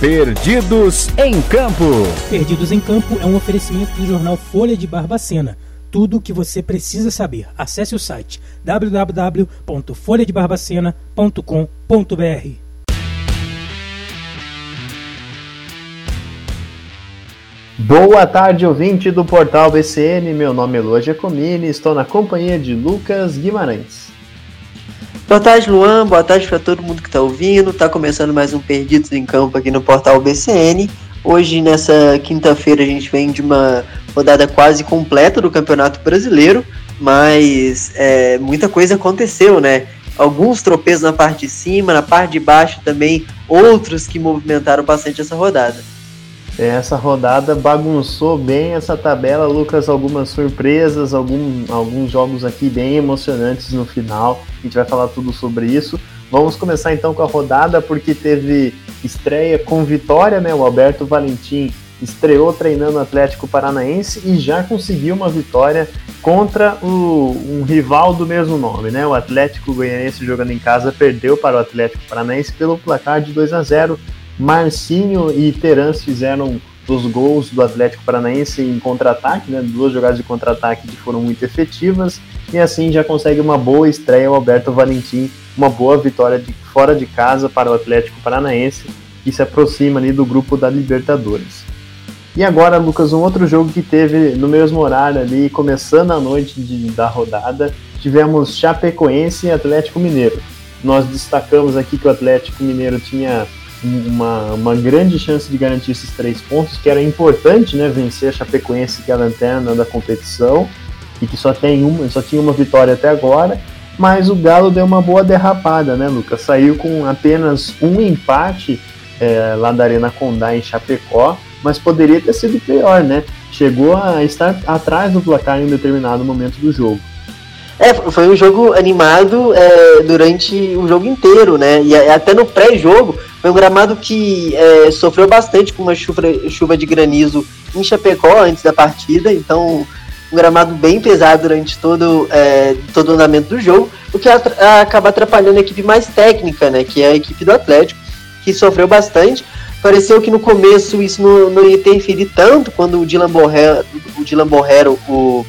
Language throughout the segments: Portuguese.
Perdidos em Campo. Perdidos em Campo é um oferecimento do jornal Folha de Barbacena. Tudo o que você precisa saber. Acesse o site www.folhadebarbacena.com.br. Boa tarde, ouvinte do portal BCN. Meu nome é Lua Giacomini e estou na companhia de Lucas Guimarães. Boa tarde, Luan. Boa tarde para todo mundo que está ouvindo. Está começando mais um Perdidos em Campo aqui no portal BCN. Hoje, nessa quinta-feira, a gente vem de uma rodada quase completa do Campeonato Brasileiro, mas é, muita coisa aconteceu, né? Alguns tropeços na parte de cima, na parte de baixo também, outros que movimentaram bastante essa rodada. Essa rodada bagunçou bem essa tabela, Lucas. Algumas surpresas, algum, alguns jogos aqui bem emocionantes no final. A gente vai falar tudo sobre isso. Vamos começar então com a rodada, porque teve estreia com vitória, né? O Alberto Valentim estreou treinando o Atlético Paranaense e já conseguiu uma vitória contra o, um rival do mesmo nome, né? O Atlético Goianiense jogando em casa perdeu para o Atlético Paranaense pelo placar de 2 a 0 Marcinho e Terans fizeram os gols do Atlético Paranaense em contra-ataque, né? Duas jogadas de contra-ataque que foram muito efetivas e assim já consegue uma boa estreia o Alberto Valentim, uma boa vitória de fora de casa para o Atlético Paranaense que se aproxima ali do grupo da Libertadores. E agora, Lucas, um outro jogo que teve no mesmo horário ali, começando a noite de, da rodada, tivemos Chapecoense e Atlético Mineiro. Nós destacamos aqui que o Atlético Mineiro tinha uma, uma grande chance de garantir esses três pontos, que era importante, né, vencer a Chapecoense, que é a lanterna da competição, e que só tem uma, só tinha uma vitória até agora, mas o Galo deu uma boa derrapada, né, Lucas? Saiu com apenas um empate é, lá da Arena Condá em Chapecó, mas poderia ter sido pior, né? Chegou a estar atrás do placar em um determinado momento do jogo. É, foi um jogo animado é, durante o jogo inteiro, né? E até no pré-jogo, foi um gramado que é, sofreu bastante com uma chuva, chuva de granizo em Chapecó antes da partida, então um gramado bem pesado durante todo, é, todo o andamento do jogo, o que acaba atrapalhando a equipe mais técnica, né? Que é a equipe do Atlético, que sofreu bastante. Pareceu que no começo isso não, não ia interferir tanto quando o Dylan Borrero, o, Dylan Borrero, o,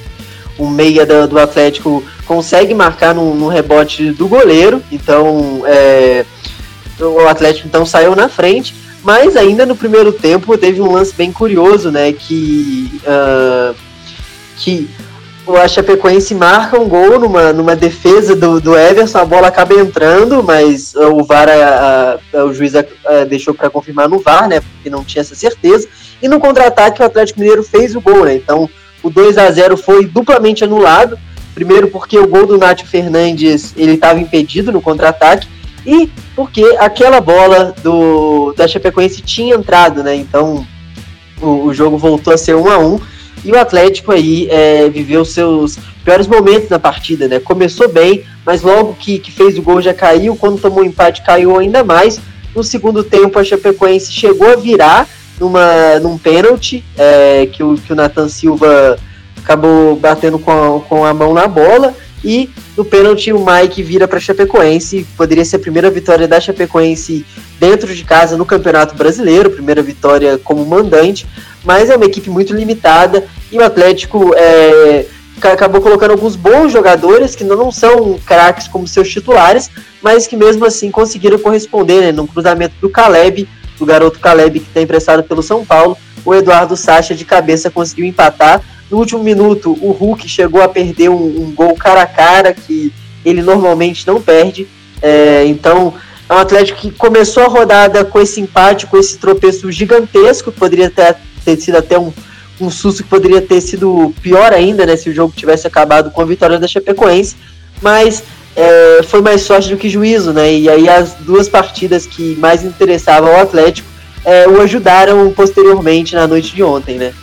o meia do, do Atlético, consegue marcar no, rebote do goleiro, então é, o Atlético então saiu na frente, mas ainda no primeiro tempo teve um lance bem curioso, né, que, uh, que o Chapecoense marca um gol numa, numa defesa do, do Everson, a bola acaba entrando, mas o VAR, a, a, o juiz a, deixou para confirmar no VAR, né, porque não tinha essa certeza, e no contra-ataque o Atlético Mineiro fez o gol, né, então o 2 a 0 foi duplamente anulado, Primeiro porque o gol do Nath Fernandes ele estava impedido no contra-ataque e porque aquela bola do da Chapecoense tinha entrado, né? Então o, o jogo voltou a ser um a um e o Atlético aí é, viveu seus piores momentos na partida, né? Começou bem, mas logo que, que fez o gol já caiu. Quando tomou o empate, caiu ainda mais. No segundo tempo, a Chapecoense chegou a virar numa, num pênalti é, que, o, que o Nathan Silva acabou batendo com a, com a mão na bola. E no pênalti o Mike vira para Chapecoense, poderia ser a primeira vitória da Chapecoense dentro de casa no Campeonato Brasileiro, primeira vitória como mandante, mas é uma equipe muito limitada e o Atlético é, acabou colocando alguns bons jogadores que não são craques como seus titulares, mas que mesmo assim conseguiram corresponder né, no cruzamento do Caleb, do garoto Caleb que está emprestado pelo São Paulo, o Eduardo Sacha de cabeça conseguiu empatar no último minuto, o Hulk chegou a perder um, um gol cara a cara que ele normalmente não perde. É, então, é um Atlético que começou a rodada com esse empate, com esse tropeço gigantesco, poderia ter, ter sido até um, um susto que poderia ter sido pior ainda, né, se o jogo tivesse acabado com a vitória da Chapecoense, mas é, foi mais sorte do que juízo, né, e aí as duas partidas que mais interessavam ao Atlético é, o ajudaram posteriormente na noite de ontem, né.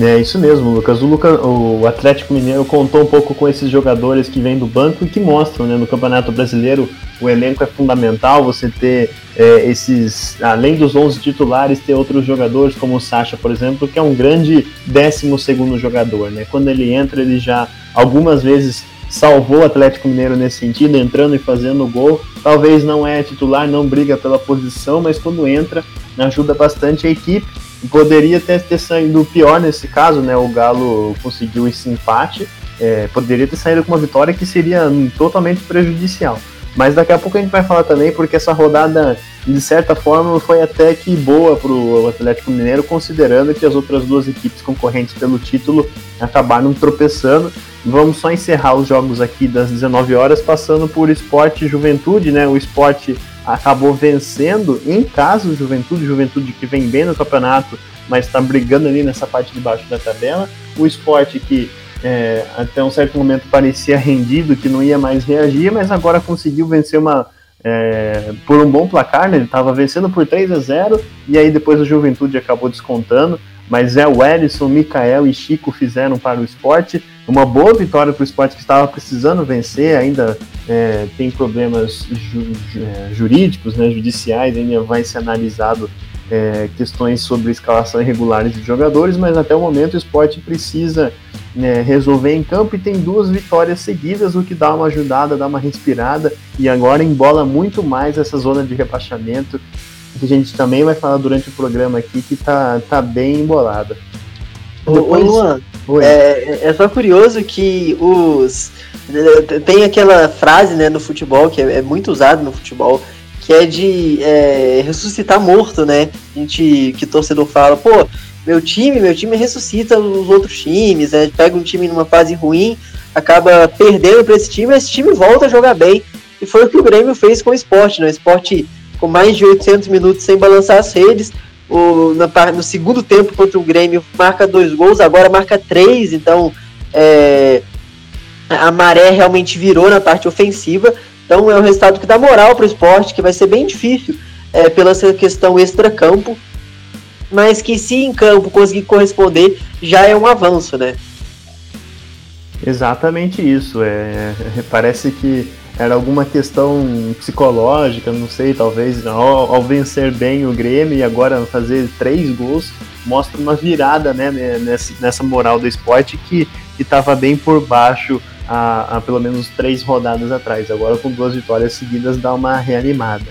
É isso mesmo, Lucas. O, o Atlético Mineiro contou um pouco com esses jogadores que vêm do banco e que mostram, né, no Campeonato Brasileiro, o elenco é fundamental. Você ter é, esses, além dos 11 titulares, ter outros jogadores como o Sacha, por exemplo, que é um grande 12 segundo jogador, né? Quando ele entra, ele já algumas vezes salvou o Atlético Mineiro nesse sentido, entrando e fazendo gol. Talvez não é titular, não briga pela posição, mas quando entra, ajuda bastante a equipe. Poderia ter, ter saído pior nesse caso, né? O Galo conseguiu esse empate. É, poderia ter saído com uma vitória que seria totalmente prejudicial. Mas daqui a pouco a gente vai falar também, porque essa rodada, de certa forma, foi até que boa para o Atlético Mineiro, considerando que as outras duas equipes concorrentes pelo título acabaram tropeçando. Vamos só encerrar os jogos aqui das 19 horas, passando por esporte e juventude, né? O esporte acabou vencendo em casa o Juventude, Juventude que vem bem no campeonato, mas está brigando ali nessa parte de baixo da tabela. O esporte que é, até um certo momento parecia rendido, que não ia mais reagir, mas agora conseguiu vencer uma é, por um bom placar, né? Ele estava vencendo por 3 a 0 e aí depois o Juventude acabou descontando. Mas é o Ellison, Mikael e Chico fizeram para o esporte. Uma boa vitória para o esporte que estava precisando vencer, ainda é, tem problemas ju é, jurídicos, né, judiciais, ainda vai ser analisado é, questões sobre escalação irregulares de jogadores, mas até o momento o esporte precisa né, resolver em campo e tem duas vitórias seguidas, o que dá uma ajudada, dá uma respirada e agora embola muito mais essa zona de rebaixamento que a gente também vai falar durante o programa aqui que tá, tá bem embolada. Depois... Ô, Luan, é, é só curioso que os tem aquela frase né, no futebol que é, é muito usada no futebol que é de é, ressuscitar morto, né? A gente que torcedor fala, pô, meu time, meu time ressuscita os outros times, né? pega um time numa fase ruim, acaba perdendo para esse time, esse time volta a jogar bem. E foi o que o Grêmio fez com o esporte, né? O esporte com mais de 800 minutos sem balançar as redes. O, na, no segundo tempo contra o Grêmio marca dois gols, agora marca três, então é, a maré realmente virou na parte ofensiva. Então é um resultado que dá moral para o esporte, que vai ser bem difícil é, pela questão extra-campo, mas que se em campo conseguir corresponder, já é um avanço, né? Exatamente isso. É, parece que era alguma questão psicológica, não sei, talvez ao, ao, vencer bem o Grêmio e agora fazer três gols mostra uma virada né, nessa, nessa moral do esporte que estava bem por baixo há, há pelo menos três rodadas atrás. Agora, com duas vitórias seguidas, dá uma reanimada.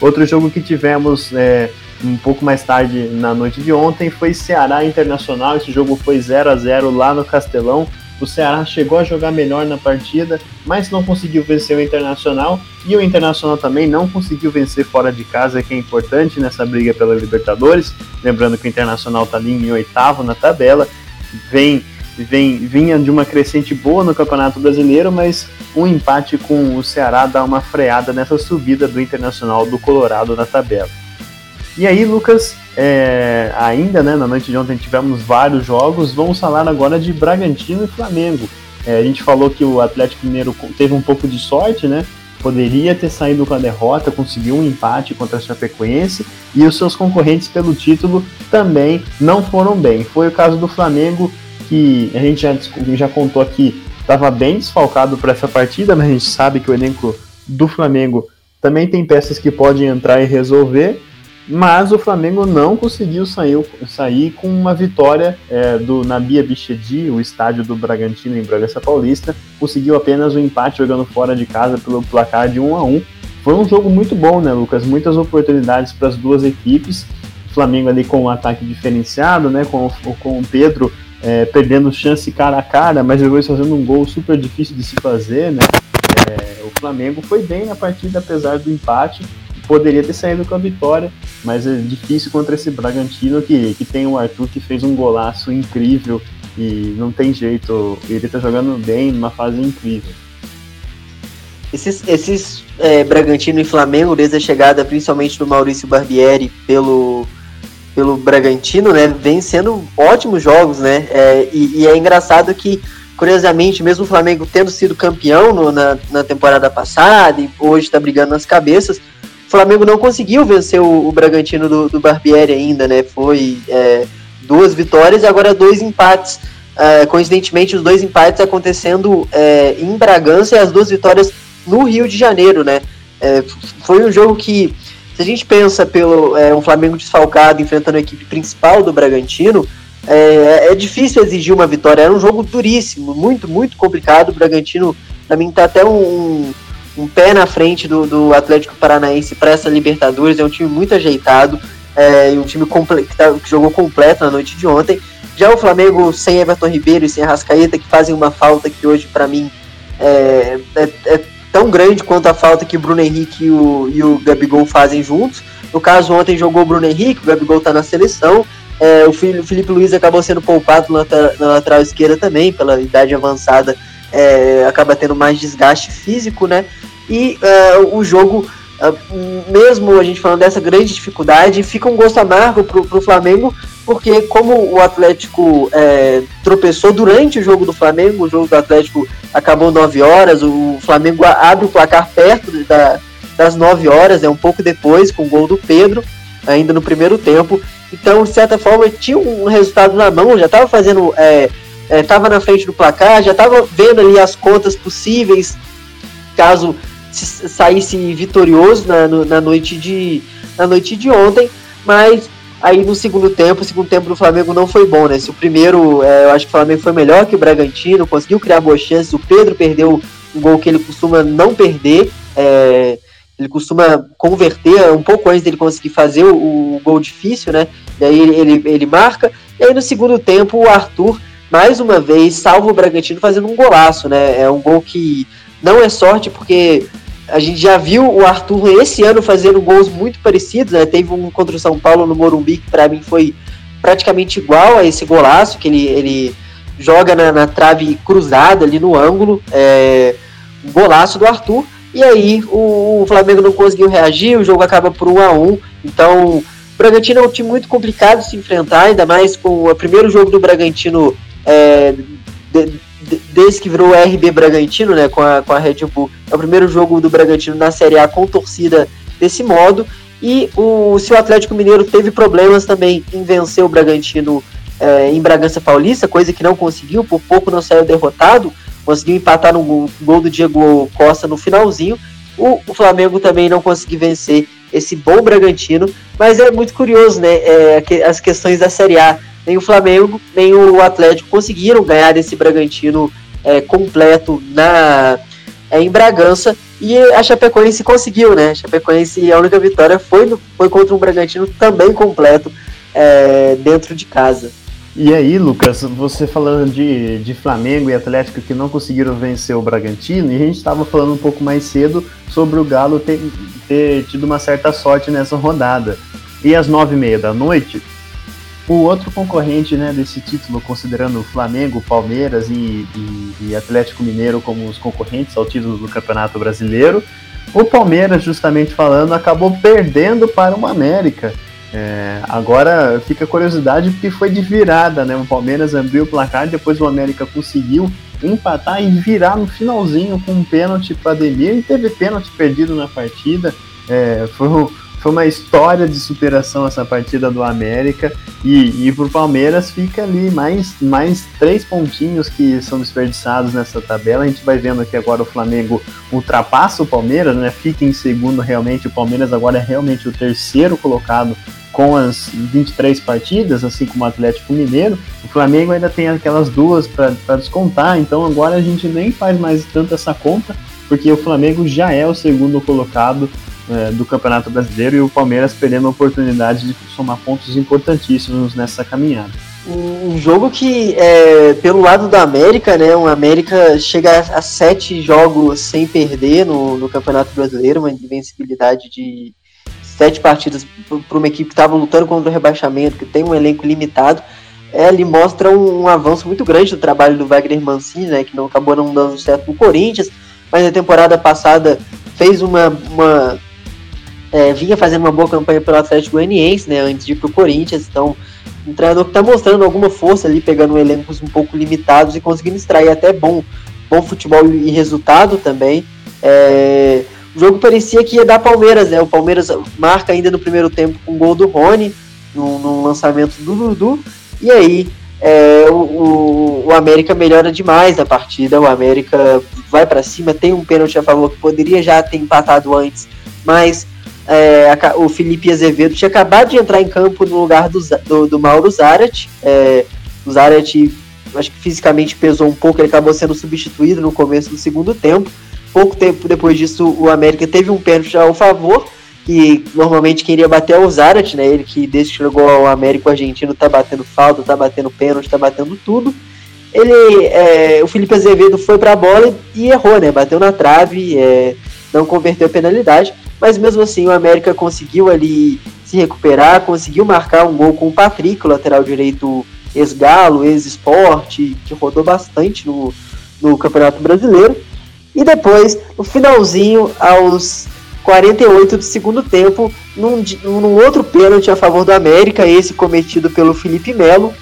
Outro jogo que tivemos é, um pouco mais tarde na noite de ontem foi Ceará Internacional. Esse jogo foi 0 a 0 lá no Castelão. O Ceará chegou a jogar melhor na partida, mas não conseguiu vencer o Internacional. E o Internacional também não conseguiu vencer fora de casa, que é importante nessa briga pela Libertadores. Lembrando que o Internacional está ali em oitavo na tabela. Vem vem, vinha de uma crescente boa no Campeonato Brasileiro, mas um empate com o Ceará dá uma freada nessa subida do Internacional do Colorado na tabela. E aí, Lucas, é, ainda né, na noite de ontem tivemos vários jogos, vamos falar agora de Bragantino e Flamengo. É, a gente falou que o Atlético Mineiro teve um pouco de sorte, né? Poderia ter saído com a derrota, conseguiu um empate contra a Chapecoense e os seus concorrentes pelo título também não foram bem. Foi o caso do Flamengo, que a gente já, já contou aqui, estava bem desfalcado para essa partida, mas a gente sabe que o elenco do Flamengo também tem peças que podem entrar e resolver, mas o Flamengo não conseguiu sair, sair com uma vitória é, do Nabia Bichedi, o estádio do Bragantino em Bragança Paulista, conseguiu apenas um empate jogando fora de casa pelo placar de 1 a 1 Foi um jogo muito bom, né, Lucas? Muitas oportunidades para as duas equipes. O Flamengo ali com um ataque diferenciado, né, com, com o Pedro é, perdendo chance cara a cara, mas depois fazendo um gol super difícil de se fazer, né? É, o Flamengo foi bem na partida, apesar do empate, poderia ter saído com a vitória, mas é difícil contra esse Bragantino que, que tem o Arthur que fez um golaço incrível e não tem jeito, ele tá jogando bem numa fase incrível. Esses, esses é, Bragantino e Flamengo, desde a chegada principalmente do Maurício Barbieri pelo pelo Bragantino, né, vem sendo ótimos jogos, né, é, e, e, é engraçado que, curiosamente, mesmo o Flamengo tendo sido campeão no, na, na temporada passada e hoje está brigando nas cabeças, o Flamengo não conseguiu vencer o, o Bragantino do, do, Barbieri ainda, né, foi é, duas vitórias e agora dois empates, é, coincidentemente os dois empates acontecendo é, em Bragança e as duas vitórias no Rio de Janeiro, né, é, foi um jogo que se a gente pensa pelo é, um Flamengo desfalcado enfrentando a equipe principal do Bragantino, é, é, difícil exigir uma vitória. Era um jogo duríssimo, muito, muito complicado. O Bragantino, para mim, tá até um, um, pé na frente do, do Atlético Paranaense para essa Libertadores. É um time muito ajeitado. é, um time que, tá, que, jogou completo na noite de ontem. Já o Flamengo sem Everton Ribeiro e sem Arrascaeta, que fazem uma falta que hoje, para mim, é, é, é, tão grande quanto a falta que o Bruno Henrique e o, e o Gabigol fazem juntos. No caso, ontem jogou o Bruno Henrique, o Gabigol está na seleção. É, o Felipe Luiz acabou sendo poupado na, na lateral esquerda também, pela idade avançada, é, acaba tendo mais desgaste físico, né? E é, o jogo ah, mesmo a gente falando dessa grande dificuldade, fica um gosto amargo para o Flamengo, porque como o Atlético é, tropeçou durante o jogo do Flamengo, o jogo do Atlético acabou 9 horas, o Flamengo abre o placar perto da, das 9 horas, é um pouco depois, com o gol do Pedro, ainda no primeiro tempo. Então, de certa forma, tinha um resultado na mão, já estava fazendo. Estava é, é, na frente do placar, já estava vendo ali as contas possíveis, caso saísse vitorioso na, na, noite de, na noite de ontem, mas aí no segundo tempo, o segundo tempo do Flamengo não foi bom, né? Se o primeiro, é, eu acho que o Flamengo foi melhor que o Bragantino, conseguiu criar boas chances, o Pedro perdeu um gol que ele costuma não perder, é, ele costuma converter um pouco antes dele conseguir fazer o, o gol difícil, né? E aí ele, ele, ele marca, e aí no segundo tempo o Arthur mais uma vez salva o Bragantino fazendo um golaço, né? É um gol que não é sorte porque a gente já viu o Arthur esse ano fazendo gols muito parecidos, né? Teve um contra o São Paulo no Morumbi que para mim foi praticamente igual a esse golaço, que ele, ele joga na, na trave cruzada ali no ângulo, é, um golaço do Arthur, e aí o, o, Flamengo não conseguiu reagir, o jogo acaba por 1 a 1 então o Bragantino é um time muito complicado de se enfrentar, ainda mais com o primeiro jogo do Bragantino é, de, desde que virou RB Bragantino, né, com a, com a Red Bull, é o primeiro jogo do Bragantino na Série A com torcida desse modo. E o, se o Atlético Mineiro teve problemas também em vencer o Bragantino é, em Bragança Paulista, coisa que não conseguiu, por pouco não saiu derrotado, conseguiu empatar no gol, gol do Diego Costa no finalzinho. O, o, Flamengo também não conseguiu vencer esse bom Bragantino, mas é muito curioso, né? É, as questões da Série A nem o Flamengo, nem o Atlético conseguiram ganhar desse Bragantino é, completo na é, em Bragança e a Chapecoense conseguiu, né? A Chapecoense, a única vitória foi, no, foi contra um Bragantino também completo é, dentro de casa. E aí, Lucas, você falando de, de Flamengo e Atlético que não conseguiram vencer o Bragantino, e a gente estava falando um pouco mais cedo sobre o Galo ter, ter tido uma certa sorte nessa rodada. E às nove e meia da noite, o outro concorrente né, desse título, considerando Flamengo, Palmeiras e, e, e, Atlético Mineiro como os concorrentes ao título do Campeonato Brasileiro, o Palmeiras, justamente falando, acabou perdendo para o América. É, agora fica curiosidade porque foi de virada, né? O Palmeiras abriu o placar, depois o América conseguiu empatar e virar no finalzinho com um pênalti para Ademir e teve pênalti perdido na partida. É, foi um foi uma história de superação essa partida do América e, e pro Palmeiras fica ali mais, mais três pontinhos que são desperdiçados nessa tabela. A gente vai vendo que agora o Flamengo ultrapassa o Palmeiras, né? Fica em segundo realmente. O Palmeiras agora é realmente o terceiro colocado com as 23 partidas, assim como o Atlético Mineiro. O Flamengo ainda tem aquelas duas para descontar, então agora a gente nem faz mais tanto essa conta, porque o Flamengo já é o segundo colocado é, do Campeonato Brasileiro e o Palmeiras perdendo a oportunidade de somar pontos importantíssimos nessa caminhada. Um jogo que, é, pelo lado da América, né, o América chega a, sete jogos sem perder no, no Campeonato Brasileiro, uma invencibilidade de sete partidas para uma equipe que estava lutando contra o rebaixamento, que tem um elenco limitado. É, ele mostra um, um, avanço muito grande do trabalho do Wagner Mancini, né, que não acabou não dando certo no Corinthians, mas na temporada passada fez uma, uma é, vinha fazendo uma boa campanha pelo Atlético Goianiense, né, antes de ir para o Corinthians, então um treinador que está mostrando alguma força ali, pegando elencos um pouco limitados e conseguindo extrair até bom, bom futebol e resultado também. É, o jogo parecia que ia dar Palmeiras, né? O Palmeiras marca ainda no primeiro tempo com um gol do Rony, no, lançamento do Dudu, e aí é, o, o, América melhora demais na partida. O América vai para cima, tem um pênalti a favor que poderia já ter empatado antes, mas é, a, o Felipe Azevedo tinha acabado de entrar em campo no lugar do, do, do Mauro Zarat. É, o Zarat, acho que fisicamente pesou um pouco, ele acabou sendo substituído no começo do segundo tempo. Pouco tempo depois disso, o América teve um pênalti ao favor. que normalmente queria bater é o Zarat, né? Ele que desde que chegou ao América o argentino tá batendo falta, tá batendo pênalti, tá batendo tudo. Ele, é, o Felipe Azevedo foi para a bola e errou, né? Bateu na trave, é, não converteu a penalidade, mas mesmo assim o América conseguiu ali se recuperar, conseguiu marcar um gol com o Patrick, o lateral direito ex-Galo, ex-Esporte, que rodou bastante no, no Campeonato Brasileiro. E depois, no finalzinho, aos 48 do segundo tempo, num, num outro pênalti a favor do América, esse cometido pelo Felipe Melo.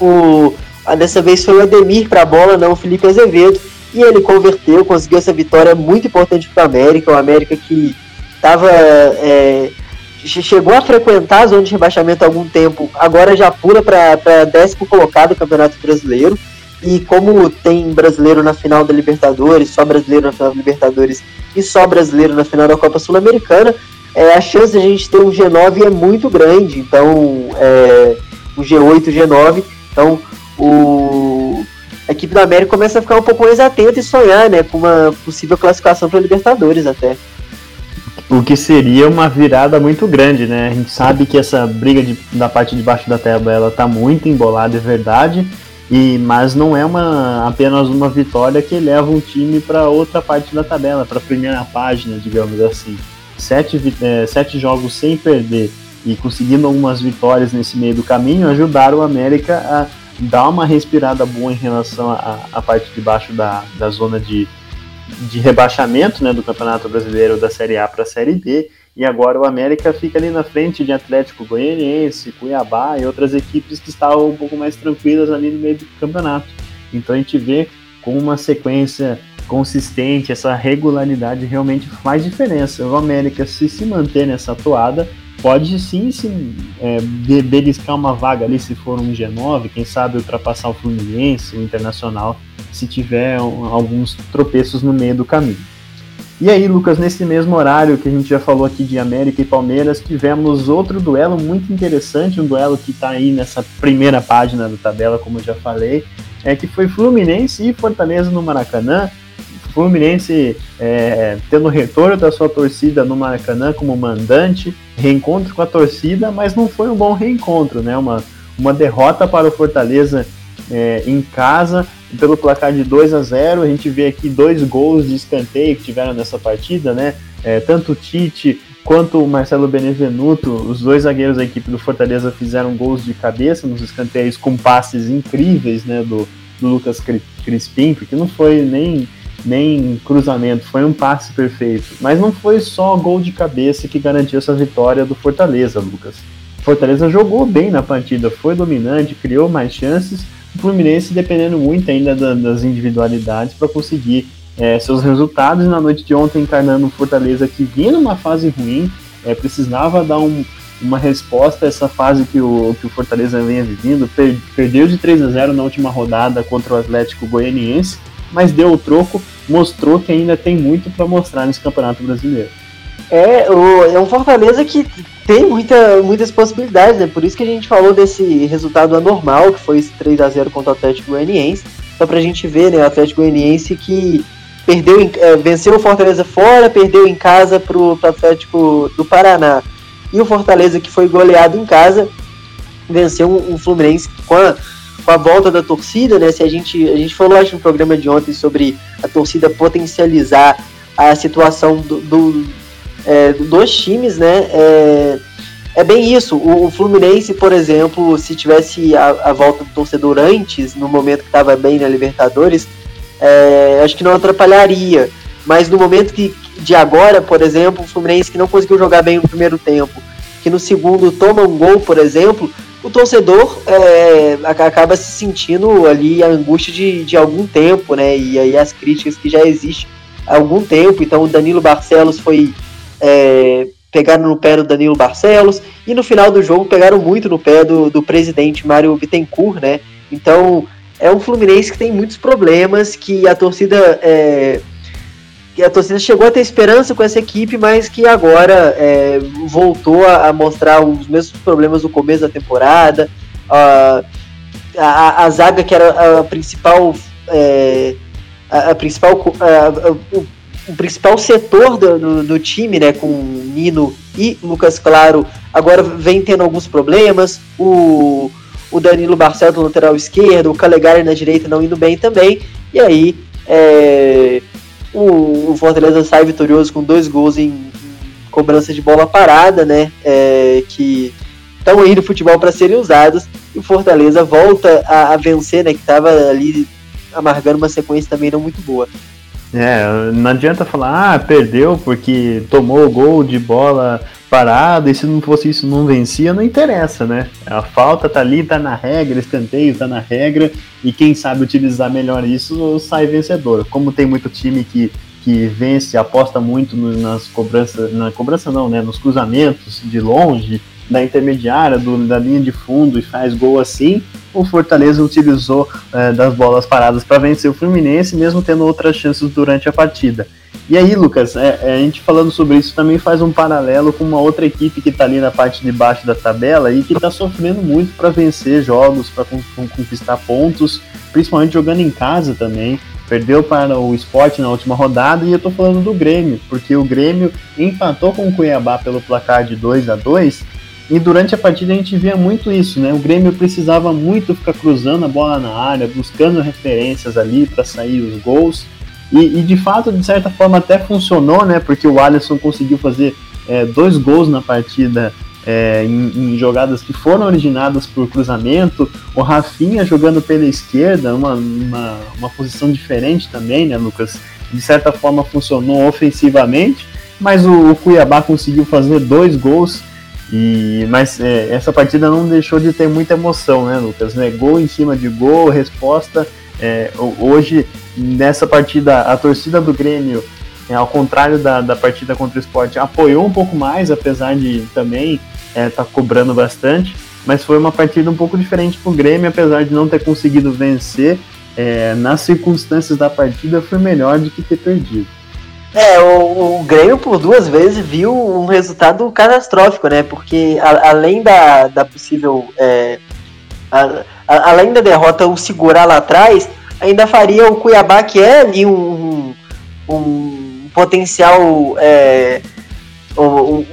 O, dessa vez foi o Ademir para a bola, não o Felipe Azevedo, e ele converteu, conseguiu essa vitória muito importante para o América, o América que estava é, chegou a frequentar a zona de rebaixamento há algum tempo, agora já pula para décimo colocado do Campeonato Brasileiro. E como tem brasileiro na final da Libertadores, só brasileiro na final da Libertadores e só brasileiro na final da Copa Sul-Americana, é, a chance de a gente ter um G9 é muito grande. Então, é, o G8, o G9. Então, o, a equipe da América começa a ficar um pouco mais atenta e sonhar né, com uma possível classificação para Libertadores até. O que seria uma virada muito grande, né? A gente sabe que essa briga de, da parte de baixo da tabela está muito embolada, é verdade e, mas não é uma, apenas uma vitória que leva um time para outra parte da tabela, para a primeira página, digamos assim. Sete, é, sete jogos sem perder e conseguindo algumas vitórias nesse meio do caminho ajudaram o América a dar uma respirada boa em relação à parte de baixo da, da zona de, de rebaixamento né, do Campeonato Brasileiro da Série A para a Série B e agora o América fica ali na frente de Atlético Goianiense, Cuiabá e outras equipes que estavam um pouco mais tranquilas ali no meio do campeonato. Então a gente vê com uma sequência consistente, essa regularidade realmente faz diferença. O América, se se manter nessa toada, pode sim se é, beliscar uma vaga ali se for um G9, quem sabe ultrapassar o Fluminense, o Internacional, se tiver alguns tropeços no meio do caminho. E aí, Lucas, nesse mesmo horário que a gente já falou aqui de América e Palmeiras, tivemos outro duelo muito interessante, um duelo que está aí nessa primeira página da tabela, como eu já falei, é que foi Fluminense e Fortaleza no Maracanã. Fluminense é, tendo retorno da sua torcida no Maracanã como mandante, reencontro com a torcida, mas não foi um bom reencontro, né? Uma, uma derrota para o Fortaleza é, em casa, pelo placar de 2 a 0 A gente vê aqui dois gols de escanteio que tiveram nessa partida, né? É, tanto o Tite quanto o Marcelo Benevenuto, os dois zagueiros da equipe do Fortaleza fizeram gols de cabeça nos escanteios com passes incríveis, né? Do, do Lucas Crispim, porque não foi nem nem cruzamento, foi um passe perfeito. Mas não foi só gol de cabeça que garantiu essa vitória do Fortaleza, Lucas. Fortaleza jogou bem na partida, foi dominante, criou mais chances, o Fluminense dependendo muito ainda da, das individualidades para conseguir é, seus resultados. Na noite de ontem, encarnando o Fortaleza que vinha numa fase ruim, é, precisava dar um, uma resposta a essa fase que o, que o Fortaleza vinha vivendo. Per, perdeu de 3 a 0 na última rodada contra o Atlético Goianiense, mas deu o troco, mostrou que ainda tem muito para mostrar nesse Campeonato Brasileiro. É, o, é um Fortaleza que tem muita, muitas possibilidades, né? Por isso que a gente falou desse resultado anormal, que foi esse 3 a 0 contra o Atlético Goianiense. Só pra gente ver, né? O Atlético Goianiense que perdeu, é, venceu o Fortaleza fora, perdeu em casa pro, pro Atlético do Paraná. E o Fortaleza que foi goleado em casa, venceu um, um Fluminense com a, com a volta da torcida, né? Se a gente, a gente falou, acho, no programa de ontem sobre a torcida potencializar a situação do, do é, dos times, né? É, é bem isso. O, o, Fluminense, por exemplo, se tivesse a, a volta do torcedor antes, no momento que estava bem na Libertadores, é, acho que não atrapalharia. Mas no momento que, de agora, por exemplo, o Fluminense que não conseguiu jogar bem no primeiro tempo, que no segundo toma um gol, por exemplo, o torcedor é, acaba se sentindo ali a angústia de, de algum tempo, né? E aí as críticas que já existem há algum tempo. Então o Danilo Barcelos foi é, pegaram no pé do Danilo Barcelos e no final do jogo pegaram muito no pé do, do presidente Mário Bittencourt, né? Então é um Fluminense que tem muitos problemas, que a torcida é, que a torcida chegou a ter esperança com essa equipe, mas que agora é, voltou a, a, mostrar os mesmos problemas do começo da temporada. A, a, a zaga que era a principal é, a, principal a, o principal setor do, do, do, time, né, com Nino e Lucas Claro, agora vem tendo alguns problemas. O, o Danilo Barcelos no lateral esquerdo, o Calegari na direita não indo bem também. E aí é, o, o, Fortaleza sai vitorioso com dois gols em, em cobrança de bola parada, né? É, que estão aí no futebol para serem usados. E o Fortaleza volta a, a vencer, né? Que estava ali amargando uma sequência também não muito boa. É, não adianta falar, ah, perdeu porque tomou o gol de bola parada e se não fosse isso não vencia, não interessa, né? A falta tá ali, tá na regra, escanteio tá na regra e quem sabe utilizar melhor isso sai vencedor. Como tem muito time que, que vence, aposta muito nas cobranças, na cobrança não, né? Nos cruzamentos de longe, da intermediária, do, da linha de fundo e faz gol assim, o Fortaleza utilizou é, das bolas paradas para vencer o Fluminense, mesmo tendo outras chances durante a partida. E aí, Lucas, é, é, a gente falando sobre isso também faz um paralelo com uma outra equipe que está ali na parte de baixo da tabela e que está sofrendo muito para vencer jogos, para conquistar pontos, principalmente jogando em casa também. Perdeu para o esporte na última rodada e eu estou falando do Grêmio, porque o Grêmio empatou com o Cuiabá pelo placar de 2 a 2 e durante a partida a gente via muito isso, né? O Grêmio precisava muito ficar cruzando a bola na área, buscando referências ali para sair os gols. E, e, de fato, de certa forma, até funcionou, né? Porque o Alisson conseguiu fazer é, dois gols na partida é, em, em, jogadas que foram originadas por cruzamento. O Rafinha jogando pela esquerda, uma, uma, uma posição diferente também, né, Lucas? De certa forma funcionou ofensivamente, mas o, o Cuiabá conseguiu fazer dois gols e, mas é, essa partida não deixou de ter muita emoção, né, Lucas? Né? Gol em cima de gol, resposta. É, hoje, nessa partida, a torcida do Grêmio, é, ao contrário da, da partida contra o esporte, apoiou um pouco mais, apesar de também estar é, tá cobrando bastante. Mas foi uma partida um pouco diferente para o Grêmio, apesar de não ter conseguido vencer. É, nas circunstâncias da partida, foi melhor do que ter perdido. É, o, o Grêmio por duas vezes viu um resultado catastrófico, né? Porque a, além da, da possível. É, a, a, além da derrota, o segurar lá atrás, ainda faria o Cuiabá, que é ali um, um, um potencial. É, um,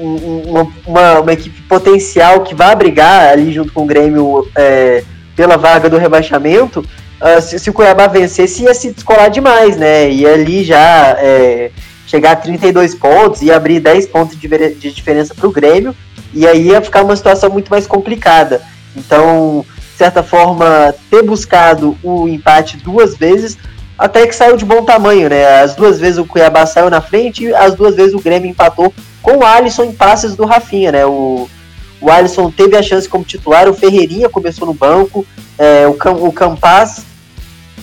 uma, uma, equipe potencial que vai brigar ali junto com o Grêmio é, pela vaga do rebaixamento. Uh, se, se, o Cuiabá vencesse, ia se descolar demais, né? E ali já é, chegar a 32 pontos e abrir 10 pontos de, de diferença para o Grêmio, e aí ia ficar uma situação muito mais complicada. Então, de certa forma, ter buscado o empate duas vezes, até que saiu de bom tamanho, né? As duas vezes o Cuiabá saiu na frente e as duas vezes o Grêmio empatou com o Alisson em passes do Rafinha, né? O, o Alisson teve a chance como titular, o Ferreirinha começou no banco, é, o, Cam, o Campas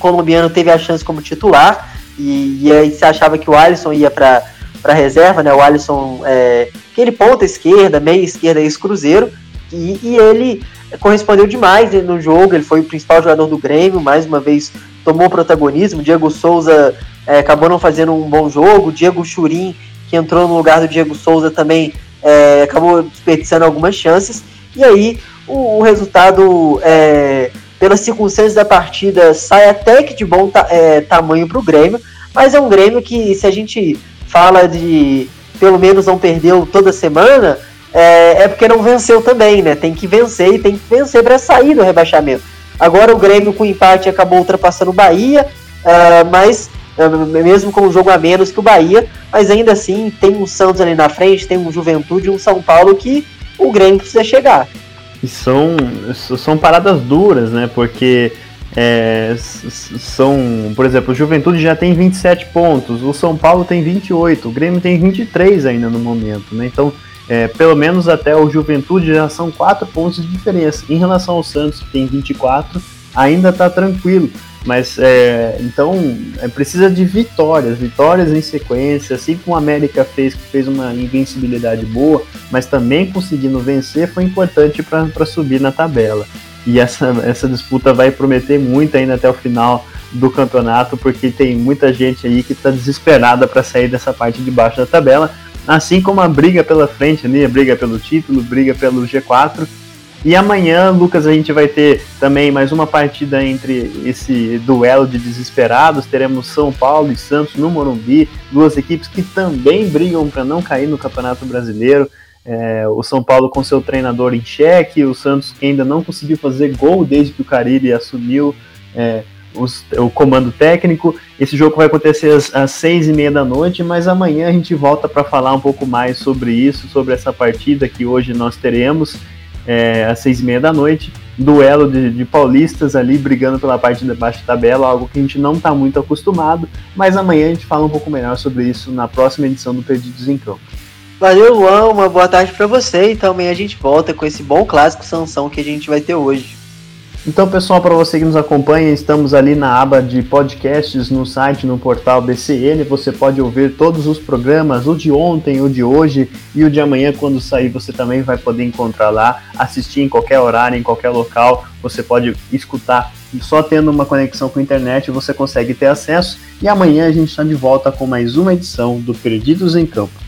colombiano teve a chance como titular, e, e aí se achava que o Alisson ia para para reserva, né? O Alisson, é, aquele ponta esquerda, meia esquerda, ex-cruzeiro, e, e, ele correspondeu demais no jogo. Ele foi o principal jogador do Grêmio, mais uma vez tomou protagonismo. Diego Souza é, acabou não fazendo um bom jogo. Diego Churin, que entrou no lugar do Diego Souza, também é, acabou desperdiçando algumas chances. E aí o, o resultado é, pelas circunstâncias da partida, sai até que de bom ta é, tamanho para o Grêmio, mas é um Grêmio que, se a gente fala de pelo menos não perdeu toda semana, é, é porque não venceu também, né? Tem que vencer e tem que vencer para sair do rebaixamento. Agora o Grêmio com empate acabou ultrapassando o Bahia, uh, mas uh, mesmo com um jogo a menos que o Bahia, mas ainda assim tem um Santos ali na frente, tem um Juventude um São Paulo que o Grêmio precisa chegar. E são, são paradas duras, né? Porque é, são, por exemplo, o Juventude já tem 27 pontos, o São Paulo tem 28, o Grêmio tem 23 ainda no momento, né? Então, é, pelo menos até o Juventude já são 4 pontos de diferença. Em relação ao Santos, que tem 24, ainda está tranquilo. Mas é, então é, precisa de vitórias, vitórias em sequência, assim como o América fez, que fez uma invencibilidade boa, mas também conseguindo vencer foi importante para subir na tabela. E essa, essa disputa vai prometer muito ainda até o final do campeonato, porque tem muita gente aí que está desesperada para sair dessa parte de baixo da tabela, assim como a briga pela frente ali, a briga pelo título, briga pelo G4, E amanhã, Lucas, a gente vai ter também mais uma partida entre esse duelo de desesperados. Teremos São Paulo e Santos no Morumbi, duas equipes que também brigam para não cair no Campeonato Brasileiro. É, o São Paulo com seu treinador em xeque, o Santos que ainda não conseguiu fazer gol desde que o Carilli assumiu é, os, o comando técnico. Esse jogo vai acontecer às, às seis e meia da noite, mas amanhã a gente volta para falar um pouco mais sobre isso, sobre essa partida que hoje nós teremos é, às seis e meia da noite. Duelo de, de, paulistas ali brigando pela parte de baixo da tabela, algo que a gente não está muito acostumado, mas amanhã a gente fala um pouco melhor sobre isso na próxima edição do Perdidos em Campo. Valeu, Luan, uma boa tarde para você e também a gente volta com esse bom clássico Sansão que a gente vai ter hoje. Então, pessoal, para você que nos acompanha, estamos ali na aba de podcasts no site, no portal BCN. Você pode ouvir todos os programas, o de ontem, o de hoje e o de amanhã, quando sair, você também vai poder encontrar lá, assistir em qualquer horário, em qualquer local. Você pode escutar só tendo uma conexão com a internet você consegue ter acesso. E amanhã a gente está de volta com mais uma edição do Perdidos em Campo.